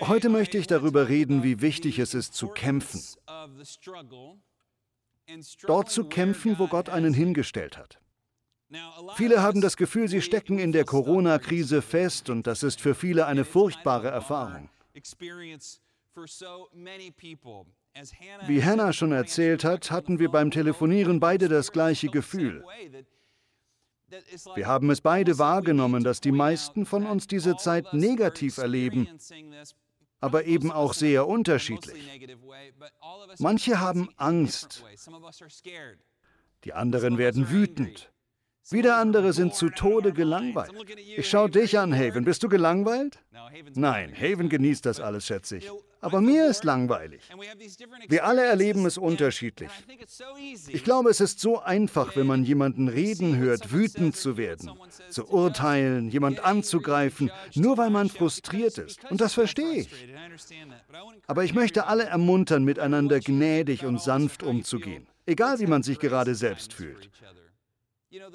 Heute möchte ich darüber reden, wie wichtig es ist zu kämpfen. Dort zu kämpfen, wo Gott einen hingestellt hat. Viele haben das Gefühl, sie stecken in der Corona-Krise fest und das ist für viele eine furchtbare Erfahrung. Wie Hannah schon erzählt hat, hatten wir beim Telefonieren beide das gleiche Gefühl. Wir haben es beide wahrgenommen, dass die meisten von uns diese Zeit negativ erleben, aber eben auch sehr unterschiedlich. Manche haben Angst, die anderen werden wütend. Wieder andere sind zu Tode gelangweilt. Ich schaue dich an, Haven. Bist du gelangweilt? Nein, Haven genießt das alles, schätze ich. Aber mir ist langweilig. Wir alle erleben es unterschiedlich. Ich glaube, es ist so einfach, wenn man jemanden reden hört, wütend zu werden, zu urteilen, jemand anzugreifen, nur weil man frustriert ist. Und das verstehe ich. Aber ich möchte alle ermuntern, miteinander gnädig und sanft umzugehen, egal wie man sich gerade selbst fühlt.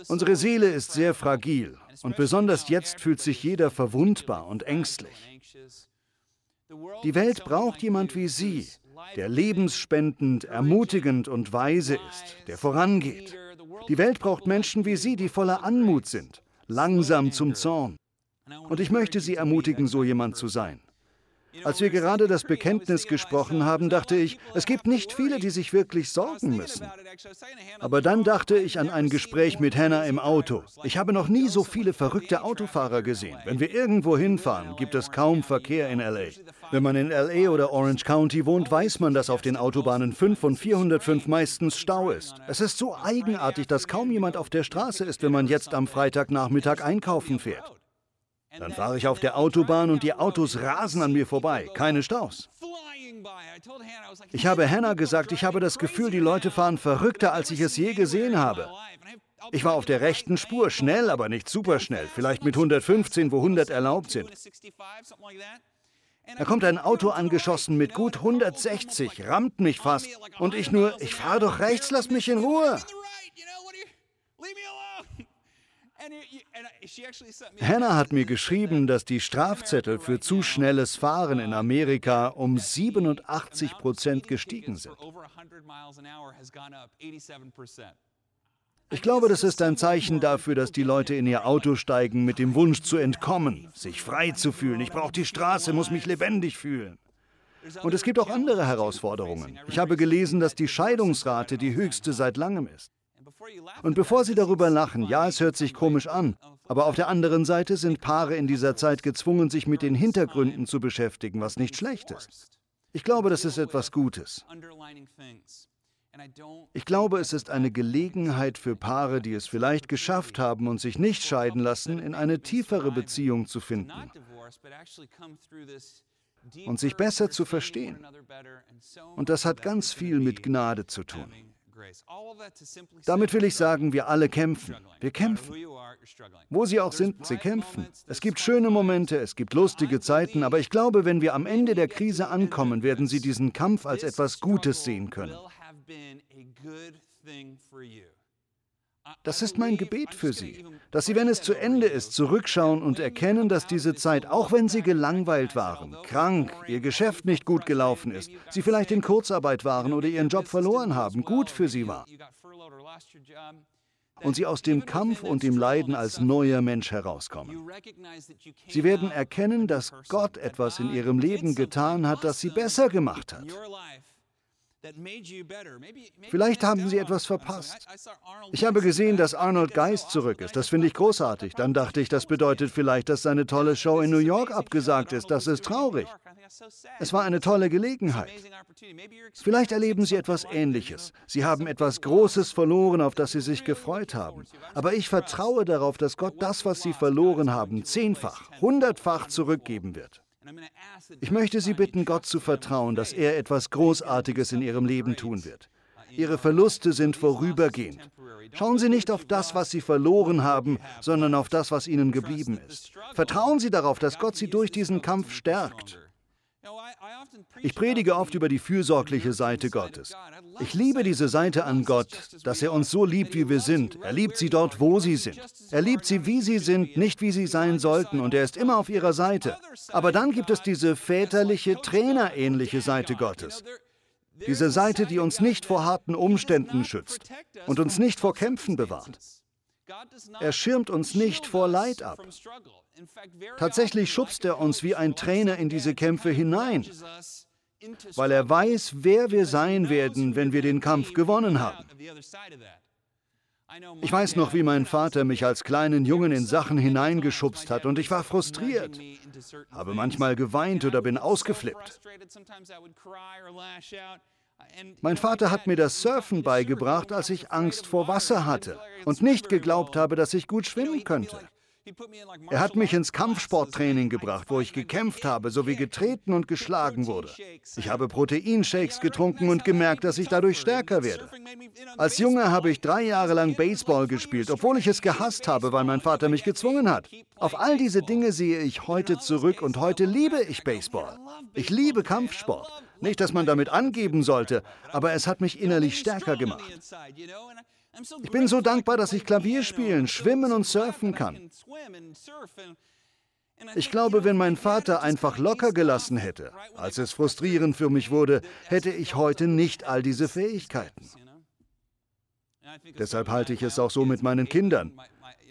Unsere Seele ist sehr fragil und besonders jetzt fühlt sich jeder verwundbar und ängstlich. Die Welt braucht jemand wie Sie, der lebensspendend, ermutigend und weise ist, der vorangeht. Die Welt braucht Menschen wie Sie, die voller Anmut sind, langsam zum Zorn. Und ich möchte Sie ermutigen, so jemand zu sein. Als wir gerade das Bekenntnis gesprochen haben, dachte ich, es gibt nicht viele, die sich wirklich sorgen müssen. Aber dann dachte ich an ein Gespräch mit Hannah im Auto. Ich habe noch nie so viele verrückte Autofahrer gesehen. Wenn wir irgendwo hinfahren, gibt es kaum Verkehr in LA. Wenn man in LA oder Orange County wohnt, weiß man, dass auf den Autobahnen 5 und 405 meistens Stau ist. Es ist so eigenartig, dass kaum jemand auf der Straße ist, wenn man jetzt am Freitagnachmittag einkaufen fährt. Dann fahre ich auf der Autobahn und die Autos rasen an mir vorbei. Keine Staus. Ich habe Hannah gesagt, ich habe das Gefühl, die Leute fahren verrückter, als ich es je gesehen habe. Ich war auf der rechten Spur, schnell, aber nicht superschnell, vielleicht mit 115, wo 100 erlaubt sind. Da kommt ein Auto angeschossen mit gut 160, rammt mich fast. Und ich nur, ich fahre doch rechts, lass mich in Ruhe. Hannah hat mir geschrieben, dass die Strafzettel für zu schnelles Fahren in Amerika um 87 Prozent gestiegen sind. Ich glaube, das ist ein Zeichen dafür, dass die Leute in ihr Auto steigen mit dem Wunsch zu entkommen, sich frei zu fühlen. Ich brauche die Straße, muss mich lebendig fühlen. Und es gibt auch andere Herausforderungen. Ich habe gelesen, dass die Scheidungsrate die höchste seit langem ist. Und bevor Sie darüber lachen, ja, es hört sich komisch an, aber auf der anderen Seite sind Paare in dieser Zeit gezwungen, sich mit den Hintergründen zu beschäftigen, was nicht schlecht ist. Ich glaube, das ist etwas Gutes. Ich glaube, es ist eine Gelegenheit für Paare, die es vielleicht geschafft haben und sich nicht scheiden lassen, in eine tiefere Beziehung zu finden und sich besser zu verstehen. Und das hat ganz viel mit Gnade zu tun. Damit will ich sagen, wir alle kämpfen. Wir kämpfen. Wo Sie auch sind, Sie kämpfen. Es gibt schöne Momente, es gibt lustige Zeiten, aber ich glaube, wenn wir am Ende der Krise ankommen, werden Sie diesen Kampf als etwas Gutes sehen können. Das ist mein Gebet für Sie, dass Sie, wenn es zu Ende ist, zurückschauen und erkennen, dass diese Zeit, auch wenn Sie gelangweilt waren, krank, Ihr Geschäft nicht gut gelaufen ist, Sie vielleicht in Kurzarbeit waren oder Ihren Job verloren haben, gut für Sie war. Und Sie aus dem Kampf und dem Leiden als neuer Mensch herauskommen. Sie werden erkennen, dass Gott etwas in Ihrem Leben getan hat, das Sie besser gemacht hat. Vielleicht haben Sie etwas verpasst. Ich habe gesehen, dass Arnold Geist zurück ist. Das finde ich großartig. Dann dachte ich, das bedeutet vielleicht, dass seine tolle Show in New York abgesagt ist. Das ist traurig. Es war eine tolle Gelegenheit. Vielleicht erleben Sie etwas Ähnliches. Sie haben etwas Großes verloren, auf das Sie sich gefreut haben. Aber ich vertraue darauf, dass Gott das, was Sie verloren haben, zehnfach, hundertfach zurückgeben wird. Ich möchte Sie bitten, Gott zu vertrauen, dass er etwas Großartiges in Ihrem Leben tun wird. Ihre Verluste sind vorübergehend. Schauen Sie nicht auf das, was Sie verloren haben, sondern auf das, was Ihnen geblieben ist. Vertrauen Sie darauf, dass Gott Sie durch diesen Kampf stärkt. Ich predige oft über die fürsorgliche Seite Gottes. Ich liebe diese Seite an Gott, dass er uns so liebt, wie wir sind. Er liebt sie dort, wo sie sind. Er liebt sie, wie sie sind, nicht wie sie sein sollten, und er ist immer auf ihrer Seite. Aber dann gibt es diese väterliche, trainerähnliche Seite Gottes. Diese Seite, die uns nicht vor harten Umständen schützt und uns nicht vor Kämpfen bewahrt. Er schirmt uns nicht vor Leid ab. Tatsächlich schubst er uns wie ein Trainer in diese Kämpfe hinein, weil er weiß, wer wir sein werden, wenn wir den Kampf gewonnen haben. Ich weiß noch, wie mein Vater mich als kleinen Jungen in Sachen hineingeschubst hat und ich war frustriert, habe manchmal geweint oder bin ausgeflippt. Mein Vater hat mir das Surfen beigebracht, als ich Angst vor Wasser hatte und nicht geglaubt habe, dass ich gut schwimmen könnte. Er hat mich ins Kampfsporttraining gebracht, wo ich gekämpft habe, sowie getreten und geschlagen wurde. Ich habe Proteinshakes getrunken und gemerkt, dass ich dadurch stärker werde. Als Junge habe ich drei Jahre lang Baseball gespielt, obwohl ich es gehasst habe, weil mein Vater mich gezwungen hat. Auf all diese Dinge sehe ich heute zurück und heute liebe ich Baseball. Ich liebe Kampfsport. Nicht, dass man damit angeben sollte, aber es hat mich innerlich stärker gemacht. Ich bin so dankbar, dass ich Klavier spielen, schwimmen und surfen kann. Ich glaube, wenn mein Vater einfach locker gelassen hätte, als es frustrierend für mich wurde, hätte ich heute nicht all diese Fähigkeiten. Deshalb halte ich es auch so mit meinen Kindern.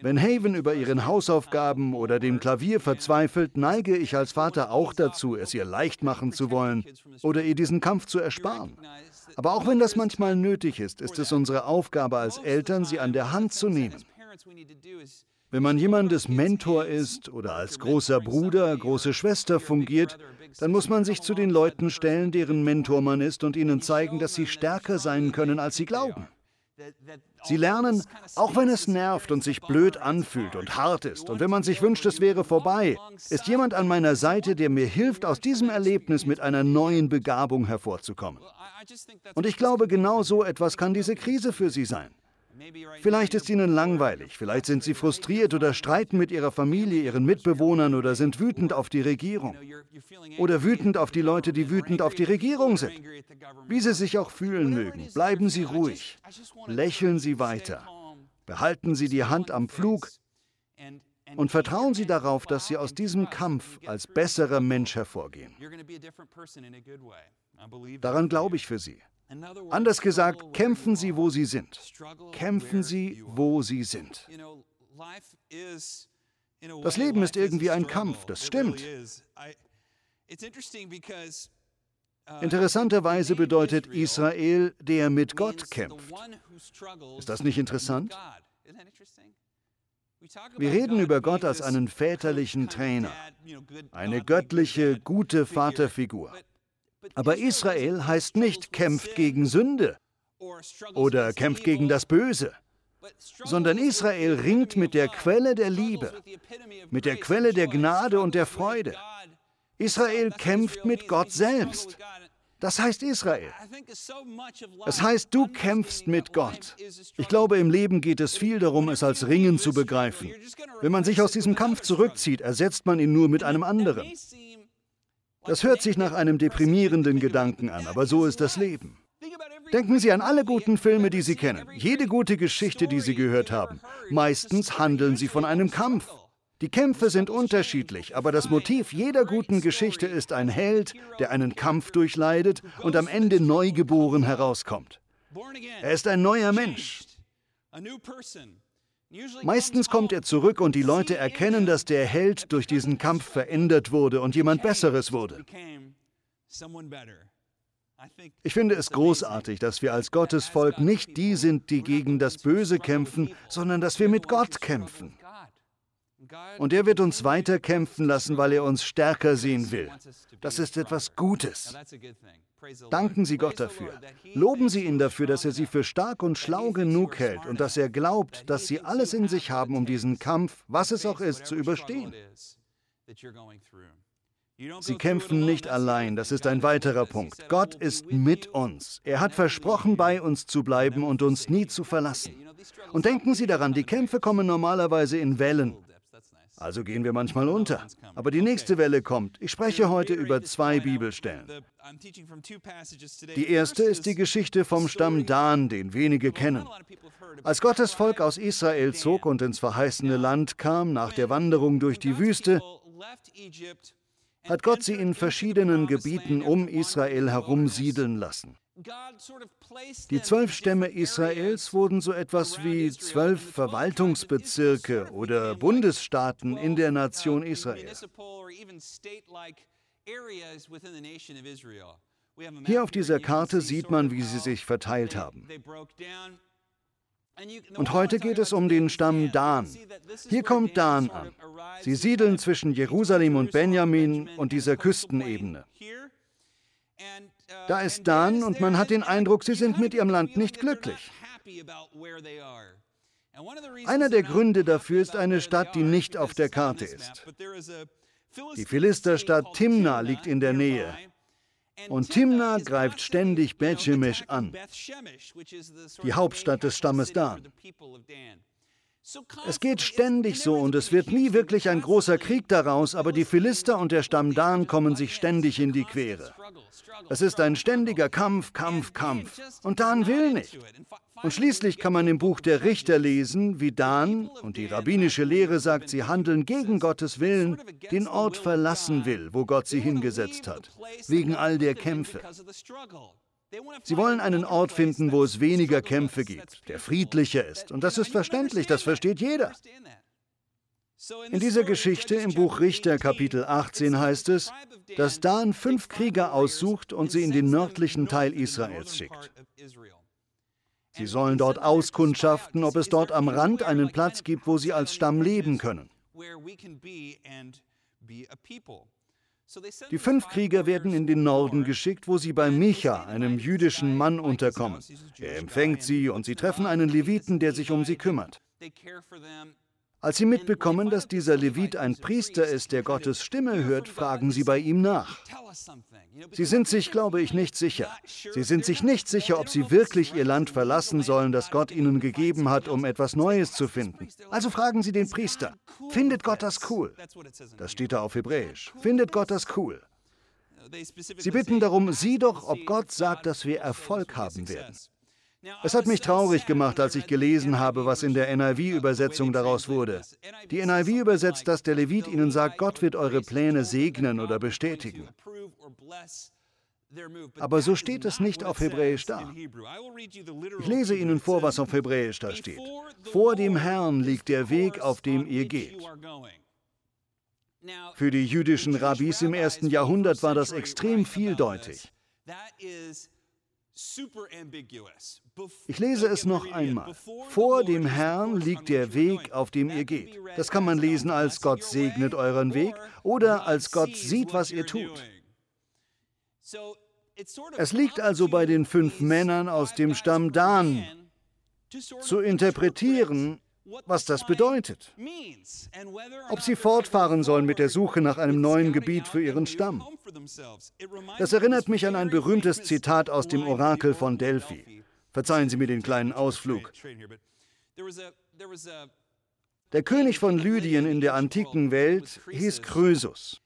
Wenn Haven über ihren Hausaufgaben oder dem Klavier verzweifelt, neige ich als Vater auch dazu, es ihr leicht machen zu wollen oder ihr diesen Kampf zu ersparen. Aber auch wenn das manchmal nötig ist, ist es unsere Aufgabe als Eltern, sie an der Hand zu nehmen. Wenn man jemandes Mentor ist oder als großer Bruder, große Schwester fungiert, dann muss man sich zu den Leuten stellen, deren Mentor man ist und ihnen zeigen, dass sie stärker sein können, als sie glauben. Sie lernen, auch wenn es nervt und sich blöd anfühlt und hart ist und wenn man sich wünscht, es wäre vorbei, ist jemand an meiner Seite, der mir hilft, aus diesem Erlebnis mit einer neuen Begabung hervorzukommen. Und ich glaube, genau so etwas kann diese Krise für Sie sein. Vielleicht ist ihnen langweilig, vielleicht sind sie frustriert oder streiten mit ihrer Familie, ihren Mitbewohnern oder sind wütend auf die Regierung. Oder wütend auf die Leute, die wütend auf die Regierung sind. Wie sie sich auch fühlen mögen, bleiben Sie ruhig. Lächeln Sie weiter. Behalten Sie die Hand am Flug und vertrauen Sie darauf, dass Sie aus diesem Kampf als besserer Mensch hervorgehen. Daran glaube ich für Sie. Anders gesagt, kämpfen Sie, wo Sie sind. Kämpfen Sie, wo Sie sind. Das Leben ist irgendwie ein Kampf, das stimmt. Interessanterweise bedeutet Israel, der mit Gott kämpft. Ist das nicht interessant? Wir reden über Gott als einen väterlichen Trainer, eine göttliche, gute Vaterfigur. Aber Israel heißt nicht kämpft gegen Sünde oder kämpft gegen das Böse, sondern Israel ringt mit der Quelle der Liebe, mit der Quelle der Gnade und der Freude. Israel kämpft mit Gott selbst. Das heißt Israel. Es heißt, du kämpfst mit Gott. Ich glaube, im Leben geht es viel darum, es als Ringen zu begreifen. Wenn man sich aus diesem Kampf zurückzieht, ersetzt man ihn nur mit einem anderen. Das hört sich nach einem deprimierenden Gedanken an, aber so ist das Leben. Denken Sie an alle guten Filme, die Sie kennen, jede gute Geschichte, die Sie gehört haben. Meistens handeln sie von einem Kampf. Die Kämpfe sind unterschiedlich, aber das Motiv jeder guten Geschichte ist ein Held, der einen Kampf durchleidet und am Ende neugeboren herauskommt. Er ist ein neuer Mensch. Meistens kommt er zurück und die Leute erkennen, dass der Held durch diesen Kampf verändert wurde und jemand Besseres wurde. Ich finde es großartig, dass wir als Gottes Volk nicht die sind, die gegen das Böse kämpfen, sondern dass wir mit Gott kämpfen. Und er wird uns weiter kämpfen lassen, weil er uns stärker sehen will. Das ist etwas Gutes. Danken Sie Gott dafür. Loben Sie ihn dafür, dass er Sie für stark und schlau genug hält und dass er glaubt, dass Sie alles in sich haben, um diesen Kampf, was es auch ist, zu überstehen. Sie kämpfen nicht allein, das ist ein weiterer Punkt. Gott ist mit uns. Er hat versprochen, bei uns zu bleiben und uns nie zu verlassen. Und denken Sie daran, die Kämpfe kommen normalerweise in Wellen. Also gehen wir manchmal unter. Aber die nächste Welle kommt. Ich spreche heute über zwei Bibelstellen. Die erste ist die Geschichte vom Stamm Dan, den wenige kennen. Als Gottes Volk aus Israel zog und ins verheißene Land kam nach der Wanderung durch die Wüste, hat Gott sie in verschiedenen Gebieten um Israel herum siedeln lassen. Die zwölf Stämme Israels wurden so etwas wie zwölf Verwaltungsbezirke oder Bundesstaaten in der Nation Israel. Hier auf dieser Karte sieht man, wie sie sich verteilt haben. Und heute geht es um den Stamm Dan. Hier kommt Dan an. Sie siedeln zwischen Jerusalem und Benjamin und dieser Küstenebene. Da ist Dan und man hat den Eindruck, sie sind mit ihrem Land nicht glücklich. Einer der Gründe dafür ist eine Stadt, die nicht auf der Karte ist. Die Philisterstadt Timna liegt in der Nähe. Und Timna greift ständig Bethshemesh an, die Hauptstadt des Stammes Dan. Es geht ständig so und es wird nie wirklich ein großer Krieg daraus, aber die Philister und der Stamm Dan kommen sich ständig in die Quere. Es ist ein ständiger Kampf, Kampf, Kampf. Und Dan will nicht. Und schließlich kann man im Buch der Richter lesen, wie Dan, und die rabbinische Lehre sagt, sie handeln gegen Gottes Willen, den Ort verlassen will, wo Gott sie hingesetzt hat, wegen all der Kämpfe. Sie wollen einen Ort finden, wo es weniger Kämpfe gibt, der friedlicher ist. Und das ist verständlich, das versteht jeder. In dieser Geschichte im Buch Richter Kapitel 18 heißt es, dass Dan fünf Krieger aussucht und sie in den nördlichen Teil Israels schickt. Sie sollen dort auskundschaften, ob es dort am Rand einen Platz gibt, wo sie als Stamm leben können. Die fünf Krieger werden in den Norden geschickt, wo sie bei Micha, einem jüdischen Mann, unterkommen. Er empfängt sie und sie treffen einen Leviten, der sich um sie kümmert. Als sie mitbekommen, dass dieser Levit ein Priester ist, der Gottes Stimme hört, fragen sie bei ihm nach. Sie sind sich, glaube ich, nicht sicher. Sie sind sich nicht sicher, ob sie wirklich ihr Land verlassen sollen, das Gott ihnen gegeben hat, um etwas Neues zu finden. Also fragen sie den Priester, findet Gott das cool? Das steht da auf Hebräisch. Findet Gott das cool? Sie bitten darum, sieh doch, ob Gott sagt, dass wir Erfolg haben werden. Es hat mich traurig gemacht, als ich gelesen habe, was in der NIV-Übersetzung daraus wurde. Die NIV übersetzt, dass der Levit ihnen sagt, Gott wird eure Pläne segnen oder bestätigen. Aber so steht es nicht auf Hebräisch da. Ich lese Ihnen vor, was auf Hebräisch da steht. Vor dem Herrn liegt der Weg, auf dem ihr geht. Für die jüdischen Rabbis im ersten Jahrhundert war das extrem vieldeutig. Ich lese es noch einmal. Vor dem Herrn liegt der Weg, auf dem ihr geht. Das kann man lesen als Gott segnet euren Weg oder als Gott sieht, was ihr tut. Es liegt also bei den fünf Männern aus dem Stamm Dan, zu interpretieren, was das bedeutet. Ob sie fortfahren sollen mit der Suche nach einem neuen Gebiet für ihren Stamm. Das erinnert mich an ein berühmtes Zitat aus dem Orakel von Delphi. Verzeihen Sie mir den kleinen Ausflug. Der König von Lydien in der antiken Welt hieß Krösus.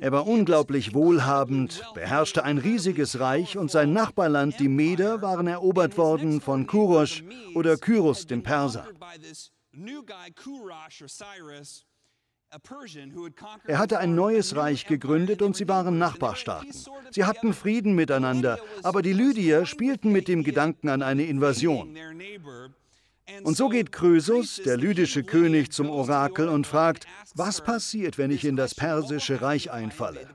Er war unglaublich wohlhabend, beherrschte ein riesiges Reich und sein Nachbarland, die Meder, waren erobert worden von Kurosh oder Kyros, dem Perser. Er hatte ein neues Reich gegründet und sie waren Nachbarstaaten. Sie hatten Frieden miteinander, aber die Lydier spielten mit dem Gedanken an eine Invasion. Und so geht Krösus, der lydische König, zum Orakel und fragt, was passiert, wenn ich in das persische Reich einfalle?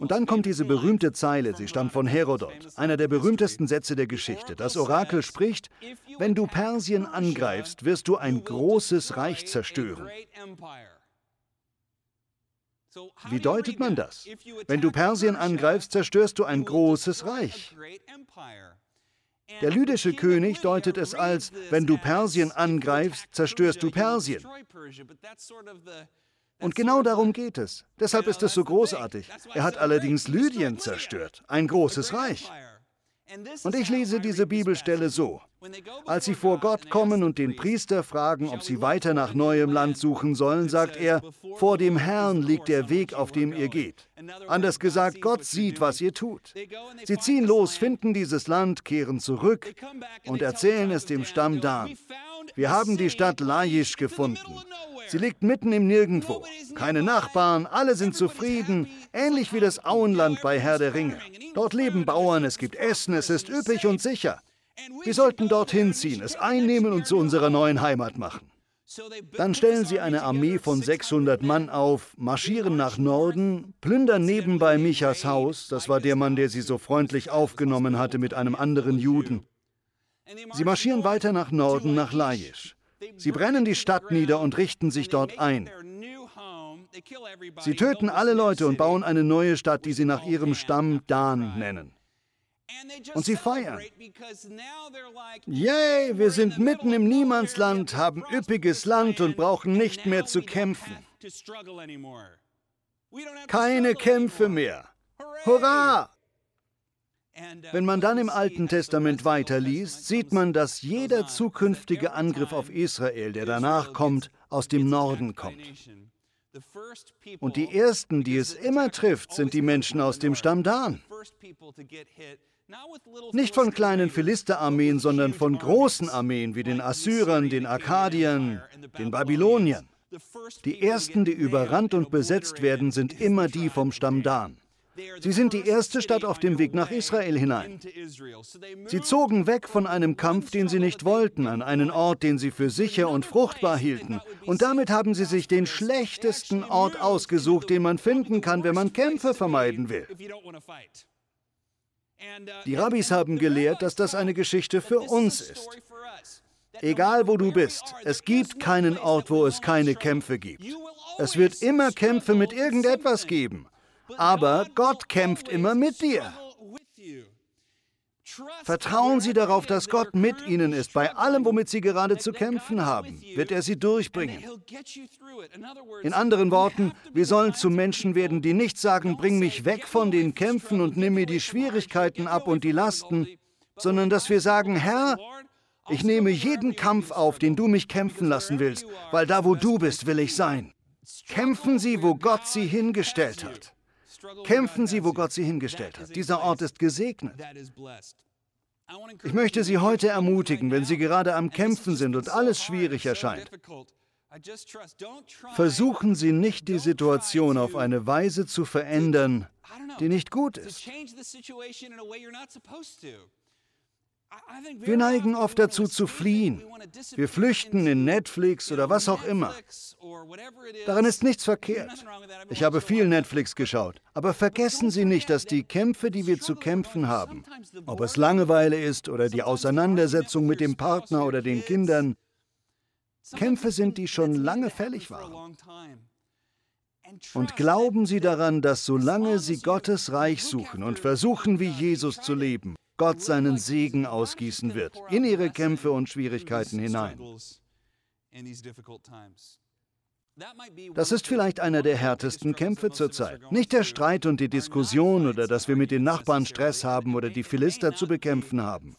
Und dann kommt diese berühmte Zeile, sie stammt von Herodot, einer der berühmtesten Sätze der Geschichte. Das Orakel spricht, wenn du Persien angreifst, wirst du ein großes Reich zerstören. Wie deutet man das? Wenn du Persien angreifst, zerstörst du ein großes Reich. Der lydische König deutet es als, wenn du Persien angreifst, zerstörst du Persien. Und genau darum geht es. Deshalb ist es so großartig. Er hat allerdings Lydien zerstört, ein großes Reich. Und ich lese diese Bibelstelle so. Als sie vor Gott kommen und den Priester fragen, ob sie weiter nach neuem Land suchen sollen, sagt er, vor dem Herrn liegt der Weg, auf dem ihr geht. Anders gesagt, Gott sieht, was ihr tut. Sie ziehen los, finden dieses Land, kehren zurück und erzählen es dem Stamm Dan. Wir haben die Stadt Laish gefunden. Sie liegt mitten im Nirgendwo. Keine Nachbarn, alle sind zufrieden, ähnlich wie das Auenland bei Herr der Ringe. Dort leben Bauern, es gibt Essen, es ist üppig und sicher. Wir sollten dorthin ziehen, es einnehmen und zu unserer neuen Heimat machen. Dann stellen sie eine Armee von 600 Mann auf, marschieren nach Norden, plündern nebenbei Michas Haus, das war der Mann, der sie so freundlich aufgenommen hatte mit einem anderen Juden. Sie marschieren weiter nach Norden, nach Laish. Sie brennen die Stadt nieder und richten sich dort ein. Sie töten alle Leute und bauen eine neue Stadt, die sie nach ihrem Stamm Dan nennen. Und sie feiern. Yay, wir sind mitten im Niemandsland, haben üppiges Land und brauchen nicht mehr zu kämpfen. Keine Kämpfe mehr. Hurra! Wenn man dann im Alten Testament weiterliest, sieht man, dass jeder zukünftige Angriff auf Israel, der danach kommt, aus dem Norden kommt. Und die Ersten, die es immer trifft, sind die Menschen aus dem Stamm Dan. Nicht von kleinen Philisterarmeen, sondern von großen Armeen wie den Assyrern, den Akkadiern, den Babyloniern. Die Ersten, die überrannt und besetzt werden, sind immer die vom Stamm Dan. Sie sind die erste Stadt auf dem Weg nach Israel hinein. Sie zogen weg von einem Kampf, den sie nicht wollten, an einen Ort, den sie für sicher und fruchtbar hielten. Und damit haben sie sich den schlechtesten Ort ausgesucht, den man finden kann, wenn man Kämpfe vermeiden will. Die Rabbis haben gelehrt, dass das eine Geschichte für uns ist. Egal wo du bist, es gibt keinen Ort, wo es keine Kämpfe gibt. Es wird immer Kämpfe mit irgendetwas geben. Aber Gott kämpft immer mit dir. Vertrauen Sie darauf, dass Gott mit Ihnen ist. Bei allem, womit Sie gerade zu kämpfen haben, wird er Sie durchbringen. In anderen Worten, wir sollen zu Menschen werden, die nicht sagen, bring mich weg von den Kämpfen und nimm mir die Schwierigkeiten ab und die Lasten, sondern dass wir sagen, Herr, ich nehme jeden Kampf auf, den du mich kämpfen lassen willst, weil da, wo du bist, will ich sein. Kämpfen Sie, wo Gott Sie hingestellt hat. Kämpfen Sie, wo Gott Sie hingestellt hat. Dieser Ort ist gesegnet. Ich möchte Sie heute ermutigen, wenn Sie gerade am Kämpfen sind und alles schwierig erscheint. Versuchen Sie nicht, die Situation auf eine Weise zu verändern, die nicht gut ist. Wir neigen oft dazu zu fliehen. Wir flüchten in Netflix oder was auch immer. Daran ist nichts verkehrt. Ich habe viel Netflix geschaut. Aber vergessen Sie nicht, dass die Kämpfe, die wir zu kämpfen haben, ob es Langeweile ist oder die Auseinandersetzung mit dem Partner oder den Kindern, Kämpfe sind, die schon lange fällig waren. Und glauben Sie daran, dass solange Sie Gottes Reich suchen und versuchen, wie Jesus zu leben, Gott seinen Segen ausgießen wird in ihre Kämpfe und Schwierigkeiten hinein. Das ist vielleicht einer der härtesten Kämpfe zurzeit. Nicht der Streit und die Diskussion oder dass wir mit den Nachbarn Stress haben oder die Philister zu bekämpfen haben.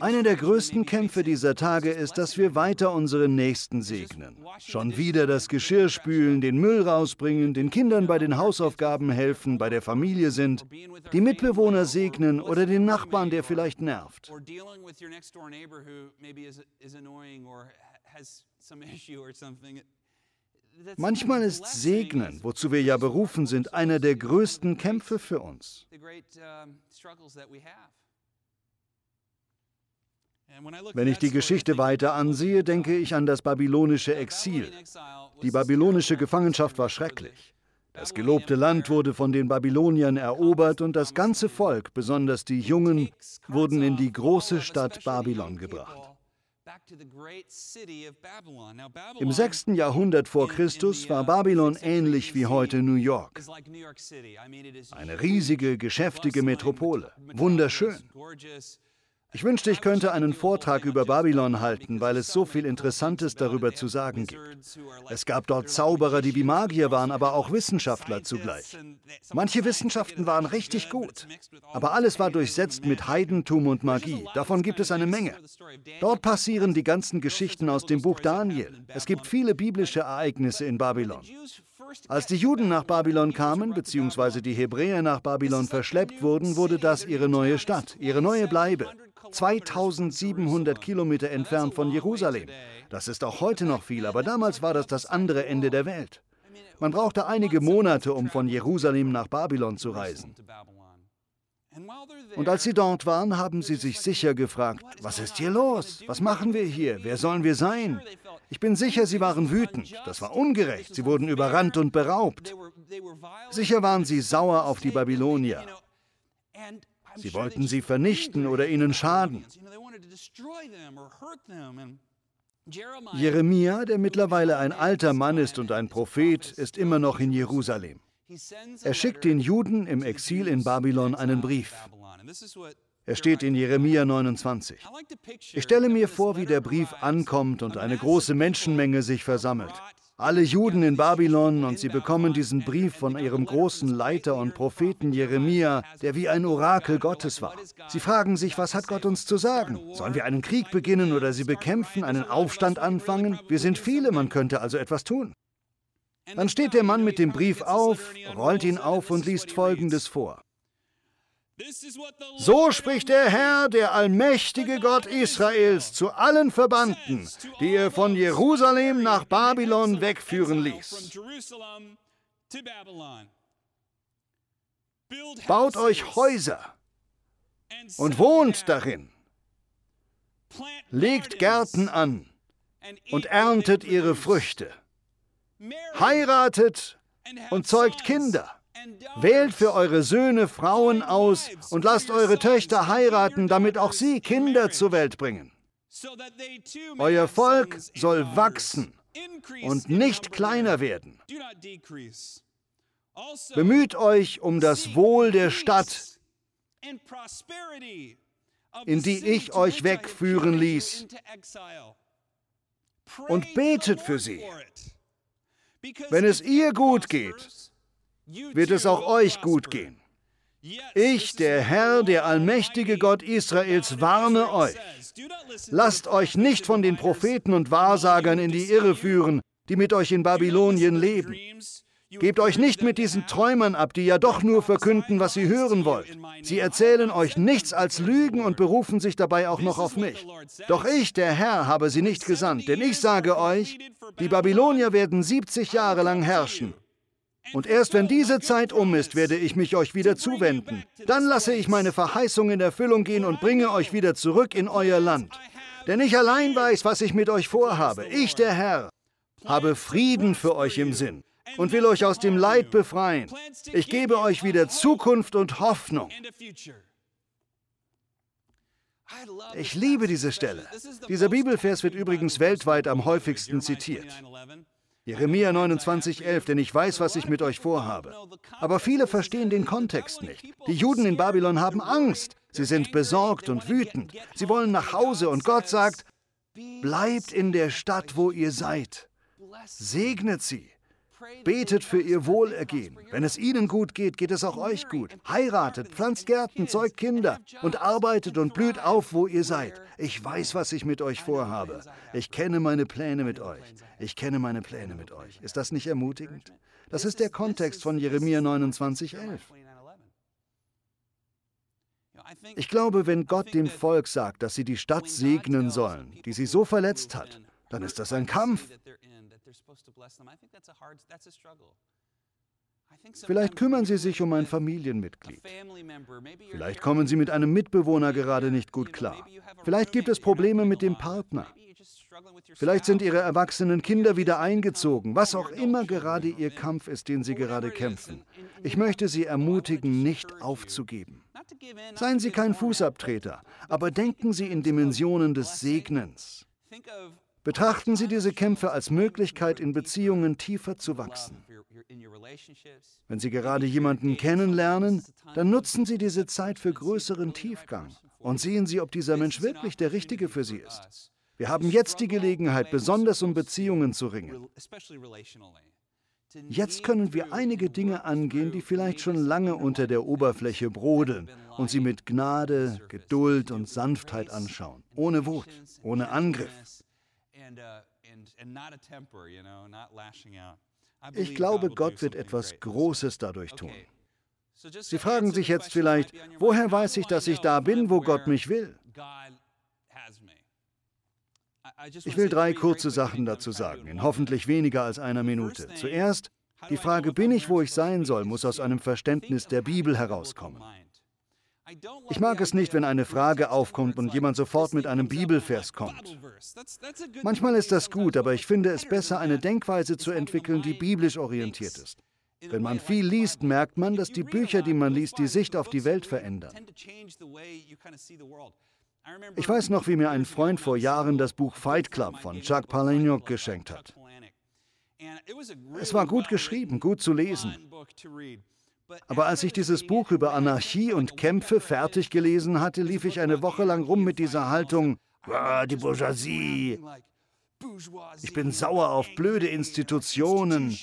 Einer der größten Kämpfe dieser Tage ist, dass wir weiter unsere Nächsten segnen. Schon wieder das Geschirr spülen, den Müll rausbringen, den Kindern bei den Hausaufgaben helfen, bei der Familie sind, die Mitbewohner segnen oder den Nachbarn, der vielleicht nervt. Manchmal ist Segnen, wozu wir ja berufen sind, einer der größten Kämpfe für uns. Wenn ich die Geschichte weiter ansehe, denke ich an das babylonische Exil. Die babylonische Gefangenschaft war schrecklich. Das gelobte Land wurde von den Babyloniern erobert und das ganze Volk, besonders die Jungen, wurden in die große Stadt Babylon gebracht. Im 6. Jahrhundert vor Christus war Babylon ähnlich wie heute New York. Eine riesige, geschäftige Metropole, wunderschön. Ich wünschte, ich könnte einen Vortrag über Babylon halten, weil es so viel Interessantes darüber zu sagen gibt. Es gab dort Zauberer, die wie Magier waren, aber auch Wissenschaftler zugleich. Manche Wissenschaften waren richtig gut, aber alles war durchsetzt mit Heidentum und Magie. Davon gibt es eine Menge. Dort passieren die ganzen Geschichten aus dem Buch Daniel. Es gibt viele biblische Ereignisse in Babylon. Als die Juden nach Babylon kamen, beziehungsweise die Hebräer nach Babylon verschleppt wurden, wurde das ihre neue Stadt, ihre neue Bleibe. 2700 Kilometer entfernt von Jerusalem. Das ist auch heute noch viel, aber damals war das das andere Ende der Welt. Man brauchte einige Monate, um von Jerusalem nach Babylon zu reisen. Und als sie dort waren, haben sie sich sicher gefragt, was ist hier los? Was machen wir hier? Wer sollen wir sein? Ich bin sicher, sie waren wütend. Das war ungerecht. Sie wurden überrannt und beraubt. Sicher waren sie sauer auf die Babylonier. Sie wollten sie vernichten oder ihnen schaden. Jeremia, der mittlerweile ein alter Mann ist und ein Prophet, ist immer noch in Jerusalem. Er schickt den Juden im Exil in Babylon einen Brief. Er steht in Jeremia 29. Ich stelle mir vor, wie der Brief ankommt und eine große Menschenmenge sich versammelt alle Juden in Babylon und sie bekommen diesen Brief von ihrem großen Leiter und Propheten Jeremia, der wie ein Orakel Gottes war. Sie fragen sich, was hat Gott uns zu sagen? Sollen wir einen Krieg beginnen oder sie bekämpfen, einen Aufstand anfangen? Wir sind viele, man könnte also etwas tun. Dann steht der Mann mit dem Brief auf, rollt ihn auf und liest Folgendes vor. So spricht der Herr, der allmächtige Gott Israels, zu allen Verbannten, die er von Jerusalem nach Babylon wegführen ließ. Baut euch Häuser und wohnt darin. Legt Gärten an und erntet ihre Früchte. Heiratet und zeugt Kinder Wählt für eure Söhne Frauen aus und lasst eure Töchter heiraten, damit auch sie Kinder zur Welt bringen. Euer Volk soll wachsen und nicht kleiner werden. Bemüht euch um das Wohl der Stadt, in die ich euch wegführen ließ, und betet für sie. Wenn es ihr gut geht, wird es auch euch gut gehen. Ich, der Herr, der allmächtige Gott Israels, warne euch. Lasst euch nicht von den Propheten und Wahrsagern in die Irre führen, die mit euch in Babylonien leben. Gebt euch nicht mit diesen Träumern ab, die ja doch nur verkünden, was ihr hören wollt. Sie erzählen euch nichts als Lügen und berufen sich dabei auch noch auf mich. Doch ich, der Herr, habe sie nicht gesandt, denn ich sage euch, die Babylonier werden 70 Jahre lang herrschen und erst wenn diese Zeit um ist, werde ich mich euch wieder zuwenden. Dann lasse ich meine Verheißung in Erfüllung gehen und bringe euch wieder zurück in euer Land. Denn ich allein weiß, was ich mit euch vorhabe. Ich, der Herr, habe Frieden für euch im Sinn und will euch aus dem Leid befreien. Ich gebe euch wieder Zukunft und Hoffnung. Ich liebe diese Stelle. Dieser Bibelvers wird übrigens weltweit am häufigsten zitiert. Jeremia 29,11, denn ich weiß, was ich mit euch vorhabe. Aber viele verstehen den Kontext nicht. Die Juden in Babylon haben Angst. Sie sind besorgt und wütend. Sie wollen nach Hause und Gott sagt, bleibt in der Stadt, wo ihr seid. Segnet sie. Betet für ihr Wohlergehen. Wenn es ihnen gut geht, geht es auch euch gut. Heiratet, pflanzt Gärten, zeugt Kinder und arbeitet und blüht auf, wo ihr seid. Ich weiß, was ich mit euch vorhabe. Ich kenne meine Pläne mit euch. Ich kenne meine Pläne mit euch. Ist das nicht ermutigend? Das ist der Kontext von Jeremia 29,11. Ich glaube, wenn Gott dem Volk sagt, dass sie die Stadt segnen sollen, die sie so verletzt hat, dann ist das ein Kampf. Vielleicht kümmern Sie sich um ein Familienmitglied. Vielleicht kommen Sie mit einem Mitbewohner gerade nicht gut klar. Vielleicht gibt es Probleme mit dem Partner. Vielleicht sind Ihre erwachsenen Kinder wieder eingezogen, was auch immer gerade Ihr Kampf ist, den Sie gerade kämpfen. Ich möchte Sie ermutigen, nicht aufzugeben. Seien Sie kein Fußabtreter, aber denken Sie in Dimensionen des Segnens. Betrachten Sie diese Kämpfe als Möglichkeit, in Beziehungen tiefer zu wachsen. Wenn Sie gerade jemanden kennenlernen, dann nutzen Sie diese Zeit für größeren Tiefgang und sehen Sie, ob dieser Mensch wirklich der Richtige für Sie ist. Wir haben jetzt die Gelegenheit, besonders um Beziehungen zu ringen. Jetzt können wir einige Dinge angehen, die vielleicht schon lange unter der Oberfläche brodeln und sie mit Gnade, Geduld und Sanftheit anschauen, ohne Wut, ohne Angriff. Ich glaube, Gott wird etwas Großes dadurch tun. Sie fragen sich jetzt vielleicht, woher weiß ich, dass ich da bin, wo Gott mich will? Ich will drei kurze Sachen dazu sagen, in hoffentlich weniger als einer Minute. Zuerst, die Frage, bin ich, wo ich sein soll, muss aus einem Verständnis der Bibel herauskommen. Ich mag es nicht, wenn eine Frage aufkommt und jemand sofort mit einem Bibelvers kommt. Manchmal ist das gut, aber ich finde es besser, eine Denkweise zu entwickeln, die biblisch orientiert ist. Wenn man viel liest, merkt man, dass die Bücher, die man liest, die Sicht auf die Welt verändern. Ich weiß noch, wie mir ein Freund vor Jahren das Buch Fight Club von Chuck Palahniuk geschenkt hat. Es war gut geschrieben, gut zu lesen. Aber als ich dieses Buch über Anarchie und Kämpfe fertig gelesen hatte, lief ich eine Woche lang rum mit dieser Haltung, ah, die Bourgeoisie. Ich bin sauer auf blöde Institutionen.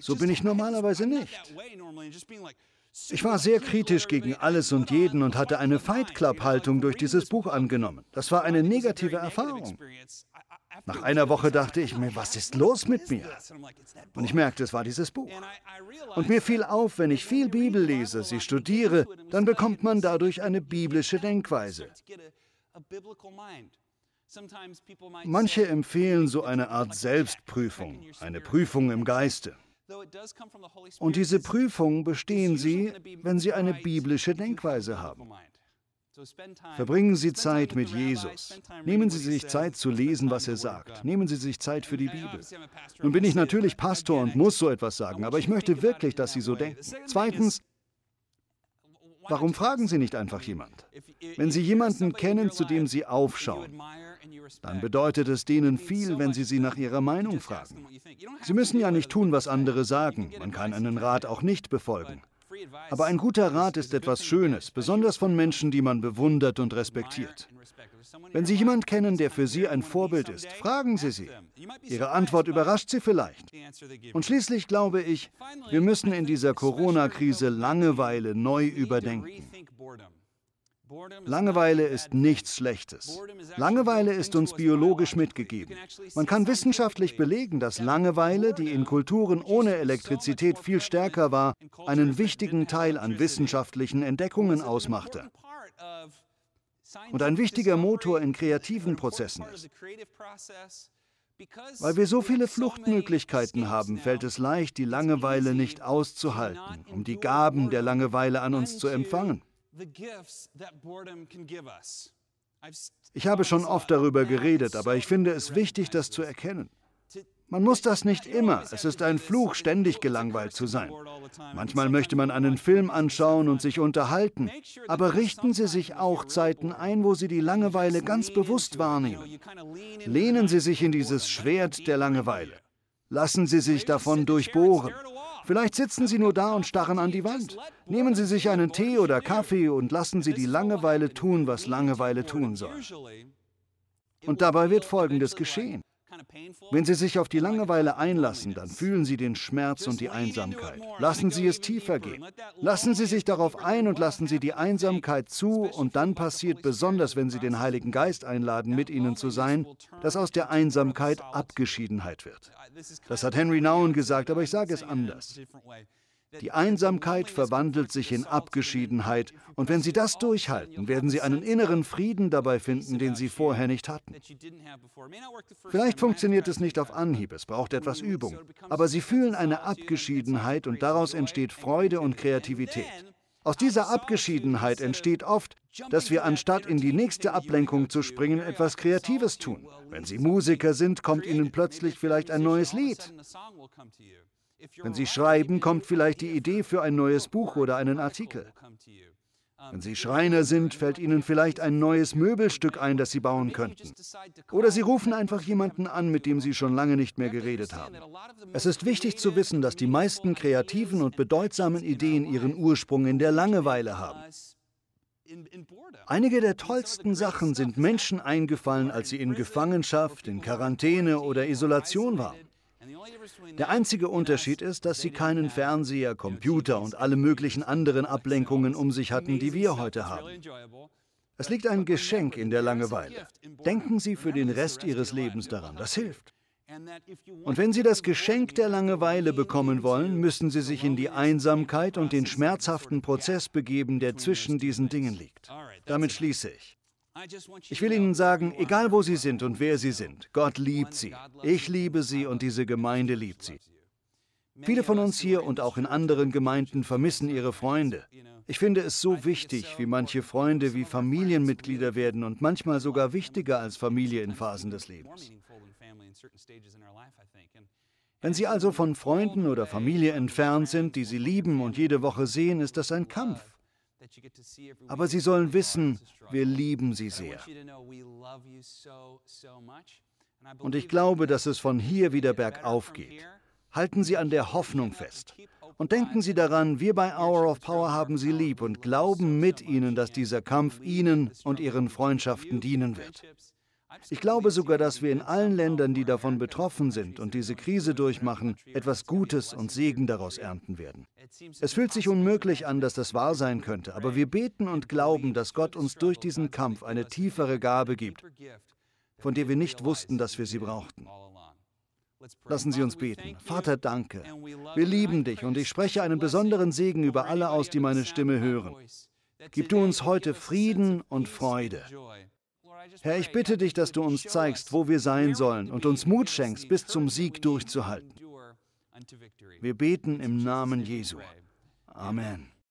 So bin ich normalerweise nicht. Ich war sehr kritisch gegen alles und jeden und hatte eine Fight Club-Haltung durch dieses Buch angenommen. Das war eine negative Erfahrung. Nach einer Woche dachte ich mir, was ist los mit mir? Und ich merkte, es war dieses Buch. Und mir fiel auf, wenn ich viel Bibel lese, sie studiere, dann bekommt man dadurch eine biblische Denkweise. Manche empfehlen so eine Art Selbstprüfung, eine Prüfung im Geiste. Und diese Prüfung bestehen Sie, wenn Sie eine biblische Denkweise haben. Verbringen Sie Zeit mit Jesus. Nehmen Sie sich Zeit zu lesen, was er sagt. Nehmen Sie sich Zeit für die Bibel. Nun bin ich natürlich Pastor und muss so etwas sagen, aber ich möchte wirklich, dass Sie so denken. Zweitens, warum fragen Sie nicht einfach jemand? Wenn Sie jemanden kennen, zu dem Sie aufschauen, dann bedeutet es denen viel, wenn Sie sie nach ihrer Meinung fragen. Sie müssen ja nicht tun, was andere sagen. Man kann einen Rat auch nicht befolgen. Aber ein guter Rat ist etwas Schönes, besonders von Menschen, die man bewundert und respektiert. Wenn Sie jemanden kennen, der für Sie ein Vorbild ist, fragen Sie sie. Ihre Antwort überrascht Sie vielleicht. Und schließlich glaube ich, wir müssen in dieser Corona-Krise Langeweile neu überdenken. Langeweile ist nichts Schlechtes. Langeweile ist uns biologisch mitgegeben. Man kann wissenschaftlich belegen, dass Langeweile, die in Kulturen ohne Elektrizität viel stärker war, einen wichtigen Teil an wissenschaftlichen Entdeckungen ausmachte und ein wichtiger Motor in kreativen Prozessen ist. Weil wir so viele Fluchtmöglichkeiten haben, fällt es leicht, die Langeweile nicht auszuhalten, um die Gaben der Langeweile an uns zu empfangen. Ich habe schon oft darüber geredet, aber ich finde es wichtig, das zu erkennen. Man muss das nicht immer. Es ist ein Fluch, ständig gelangweilt zu sein. Manchmal möchte man einen Film anschauen und sich unterhalten, aber richten Sie sich auch Zeiten ein, wo Sie die Langeweile ganz bewusst wahrnehmen. Lehnen Sie sich in dieses Schwert der Langeweile. Lassen Sie sich davon durchbohren. Vielleicht sitzen Sie nur da und starren an die Wand. Nehmen Sie sich einen Tee oder Kaffee und lassen Sie die Langeweile tun, was Langeweile tun soll. Und dabei wird Folgendes geschehen. Wenn Sie sich auf die Langeweile einlassen, dann fühlen Sie den Schmerz und die Einsamkeit. Lassen Sie es tiefer gehen. Lassen Sie sich darauf ein und lassen Sie die Einsamkeit zu und dann passiert besonders, wenn Sie den Heiligen Geist einladen, mit Ihnen zu sein, dass aus der Einsamkeit Abgeschiedenheit wird. Das hat Henry Nouwen gesagt, aber ich sage es anders. Die Einsamkeit verwandelt sich in Abgeschiedenheit und wenn Sie das durchhalten, werden Sie einen inneren Frieden dabei finden, den Sie vorher nicht hatten. Vielleicht funktioniert es nicht auf Anhieb, es braucht etwas Übung, aber Sie fühlen eine Abgeschiedenheit und daraus entsteht Freude und Kreativität. Aus dieser Abgeschiedenheit entsteht oft, dass wir anstatt in die nächste Ablenkung zu springen, etwas Kreatives tun. Wenn Sie Musiker sind, kommt Ihnen plötzlich vielleicht ein neues Lied. Wenn Sie schreiben, kommt vielleicht die Idee für ein neues Buch oder einen Artikel. Wenn Sie Schreiner sind, fällt Ihnen vielleicht ein neues Möbelstück ein, das Sie bauen könnten. Oder Sie rufen einfach jemanden an, mit dem Sie schon lange nicht mehr geredet haben. Es ist wichtig zu wissen, dass die meisten kreativen und bedeutsamen Ideen ihren Ursprung in der Langeweile haben. Einige der tollsten Sachen sind Menschen eingefallen, als sie in Gefangenschaft, in Quarantäne oder Isolation waren. Der einzige Unterschied ist, dass sie keinen Fernseher, Computer und alle möglichen anderen Ablenkungen um sich hatten, die wir heute haben. Es liegt ein Geschenk in der Langeweile. Denken Sie für den Rest Ihres Lebens daran, das hilft. Und wenn Sie das Geschenk der Langeweile bekommen wollen, müssen Sie sich in die Einsamkeit und den schmerzhaften Prozess begeben, der zwischen diesen Dingen liegt. Damit schließe ich. Ich will Ihnen sagen, egal wo Sie sind und wer Sie sind, Gott liebt Sie. Ich liebe Sie und diese Gemeinde liebt Sie. Viele von uns hier und auch in anderen Gemeinden vermissen ihre Freunde. Ich finde es so wichtig, wie manche Freunde wie Familienmitglieder werden und manchmal sogar wichtiger als Familie in Phasen des Lebens. Wenn Sie also von Freunden oder Familie entfernt sind, die Sie lieben und jede Woche sehen, ist das ein Kampf. Aber Sie sollen wissen, wir lieben Sie sehr. Und ich glaube, dass es von hier wieder bergauf geht. Halten Sie an der Hoffnung fest. Und denken Sie daran, wir bei Hour of Power haben Sie lieb und glauben mit Ihnen, dass dieser Kampf Ihnen und Ihren Freundschaften dienen wird. Ich glaube sogar, dass wir in allen Ländern, die davon betroffen sind und diese Krise durchmachen, etwas Gutes und Segen daraus ernten werden. Es fühlt sich unmöglich an, dass das wahr sein könnte, aber wir beten und glauben, dass Gott uns durch diesen Kampf eine tiefere Gabe gibt, von der wir nicht wussten, dass wir sie brauchten. Lassen Sie uns beten. Vater, danke. Wir lieben dich und ich spreche einen besonderen Segen über alle aus, die meine Stimme hören. Gib du uns heute Frieden und Freude. Herr, ich bitte dich, dass du uns zeigst, wo wir sein sollen und uns Mut schenkst, bis zum Sieg durchzuhalten. Wir beten im Namen Jesu. Amen.